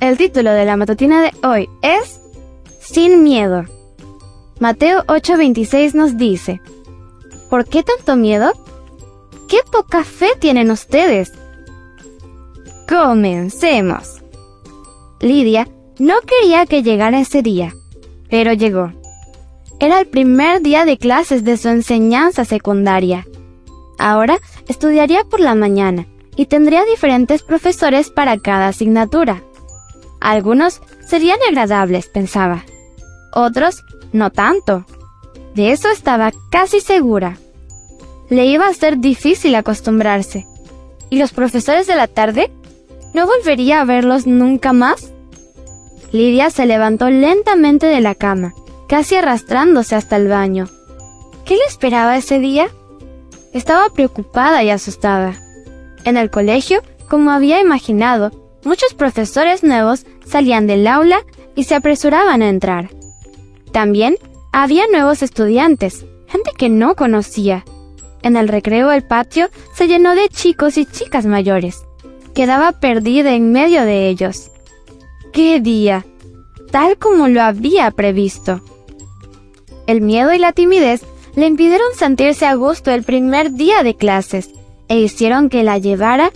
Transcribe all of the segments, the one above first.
El título de la matutina de hoy es Sin miedo. Mateo 8:26 nos dice, ¿Por qué tanto miedo? ¿Qué poca fe tienen ustedes? Comencemos. Lidia no quería que llegara ese día, pero llegó. Era el primer día de clases de su enseñanza secundaria. Ahora estudiaría por la mañana y tendría diferentes profesores para cada asignatura. Algunos serían agradables, pensaba. Otros no tanto. De eso estaba casi segura. Le iba a ser difícil acostumbrarse. ¿Y los profesores de la tarde? ¿No volvería a verlos nunca más? Lidia se levantó lentamente de la cama, casi arrastrándose hasta el baño. ¿Qué le esperaba ese día? Estaba preocupada y asustada. En el colegio, como había imaginado, muchos profesores nuevos salían del aula y se apresuraban a entrar. También había nuevos estudiantes, gente que no conocía. En el recreo el patio se llenó de chicos y chicas mayores. Quedaba perdida en medio de ellos. ¡Qué día! Tal como lo había previsto. El miedo y la timidez le impidieron sentirse a gusto el primer día de clases e hicieron que la llevara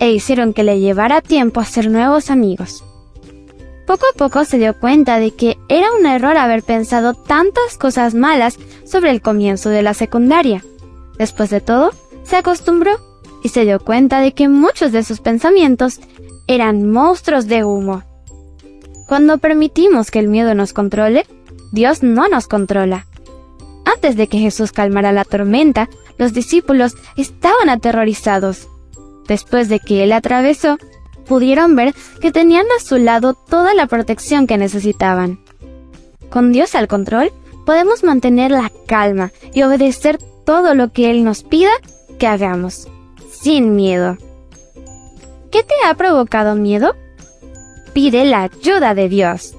e hicieron que le llevara tiempo a hacer nuevos amigos. Poco a poco se dio cuenta de que era un error haber pensado tantas cosas malas sobre el comienzo de la secundaria. Después de todo, se acostumbró y se dio cuenta de que muchos de sus pensamientos eran monstruos de humo. Cuando permitimos que el miedo nos controle, Dios no nos controla. Antes de que Jesús calmara la tormenta, los discípulos estaban aterrorizados. Después de que él atravesó, pudieron ver que tenían a su lado toda la protección que necesitaban. Con Dios al control, podemos mantener la calma y obedecer todo lo que Él nos pida que hagamos, sin miedo. ¿Qué te ha provocado miedo? Pide la ayuda de Dios.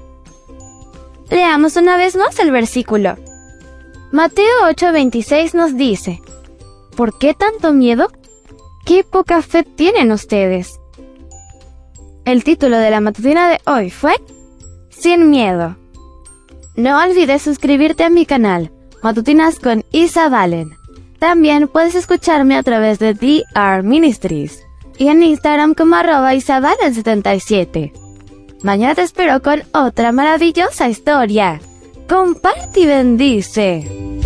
Leamos una vez más el versículo. Mateo 8:26 nos dice, ¿Por qué tanto miedo? ¿Qué poca fe tienen ustedes? El título de la matutina de hoy fue Sin miedo. No olvides suscribirte a mi canal, Matutinas con Isa Valen. También puedes escucharme a través de DR Ministries y en Instagram como arroba isavalen77. Mañana te espero con otra maravillosa historia. Comparte y bendice.